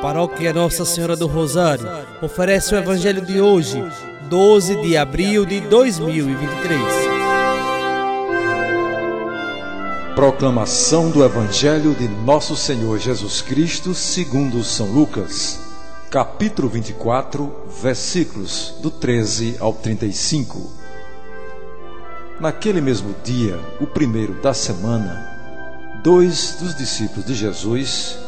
Paróquia Nossa Senhora do Rosário oferece o Evangelho de hoje, 12 de abril de 2023. Proclamação do Evangelho de Nosso Senhor Jesus Cristo, segundo São Lucas, capítulo 24, versículos do 13 ao 35. Naquele mesmo dia, o primeiro da semana, dois dos discípulos de Jesus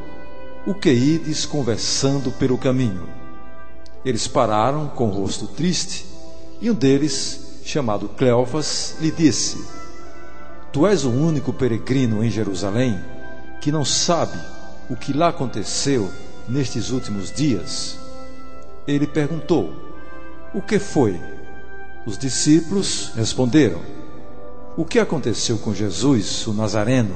O que ides conversando pelo caminho? Eles pararam com o rosto triste e um deles, chamado Cleofas, lhe disse: Tu és o único peregrino em Jerusalém que não sabe o que lá aconteceu nestes últimos dias? Ele perguntou: O que foi? Os discípulos responderam: O que aconteceu com Jesus, o Nazareno,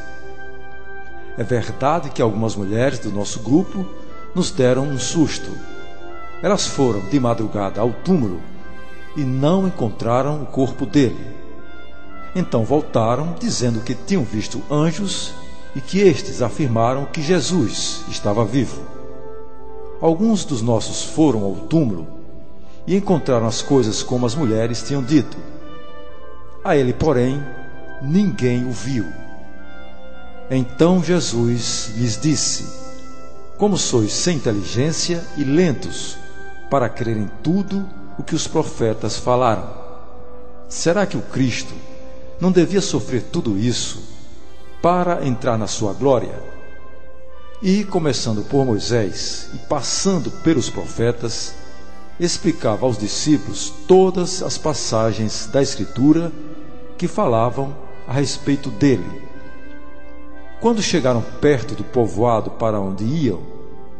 É verdade que algumas mulheres do nosso grupo nos deram um susto. Elas foram de madrugada ao túmulo e não encontraram o corpo dele. Então voltaram dizendo que tinham visto anjos e que estes afirmaram que Jesus estava vivo. Alguns dos nossos foram ao túmulo e encontraram as coisas como as mulheres tinham dito a ele, porém, ninguém o viu. Então Jesus lhes disse: Como sois sem inteligência e lentos para crer em tudo o que os profetas falaram? Será que o Cristo não devia sofrer tudo isso para entrar na sua glória? E, começando por Moisés e passando pelos profetas, explicava aos discípulos todas as passagens da Escritura que falavam a respeito dele. Quando chegaram perto do povoado para onde iam,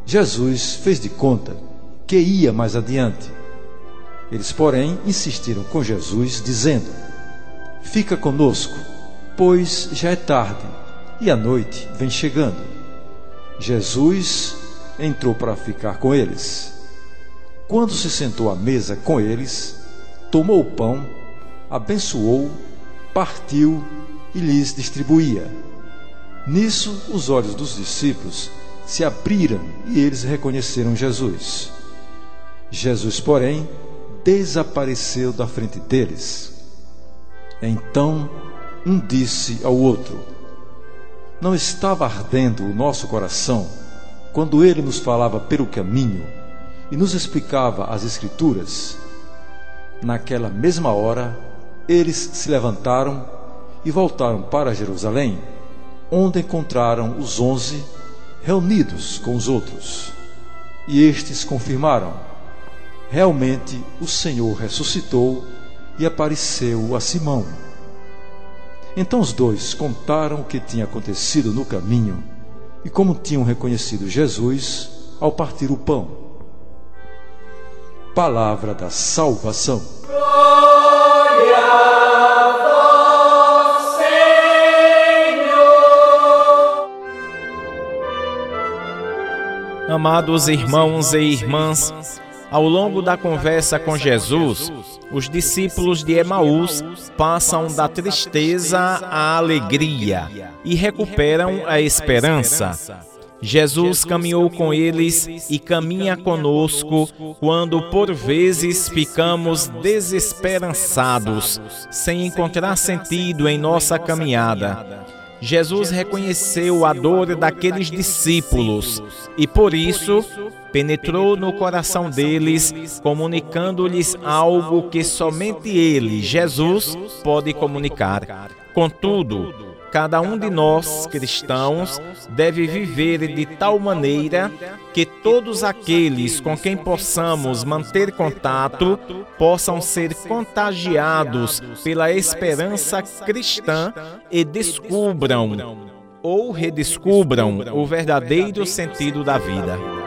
Jesus fez de conta que ia mais adiante. Eles, porém, insistiram com Jesus, dizendo: Fica conosco, pois já é tarde e a noite vem chegando. Jesus entrou para ficar com eles. Quando se sentou à mesa com eles, tomou o pão, abençoou partiu e lhes distribuía. Nisso, os olhos dos discípulos se abriram e eles reconheceram Jesus. Jesus, porém, desapareceu da frente deles. Então, um disse ao outro: Não estava ardendo o nosso coração quando ele nos falava pelo caminho e nos explicava as Escrituras? Naquela mesma hora, eles se levantaram e voltaram para Jerusalém, onde encontraram os onze reunidos com os outros. E estes confirmaram: realmente o Senhor ressuscitou e apareceu a Simão. Então os dois contaram o que tinha acontecido no caminho e como tinham reconhecido Jesus ao partir o pão. Palavra da salvação. Amados irmãos e irmãs, ao longo da conversa com Jesus, os discípulos de Emaús passam da tristeza à alegria e recuperam a esperança. Jesus caminhou com eles e caminha conosco quando por vezes ficamos desesperançados, sem encontrar sentido em nossa caminhada. Jesus reconheceu a dor daqueles discípulos e, por isso, penetrou no coração deles, comunicando-lhes algo que somente Ele, Jesus, pode comunicar. Contudo, cada um de nós, cristãos, deve viver de tal maneira que todos aqueles com quem possamos manter contato possam ser contagiados pela esperança cristã e descubram ou redescubram o verdadeiro sentido da vida.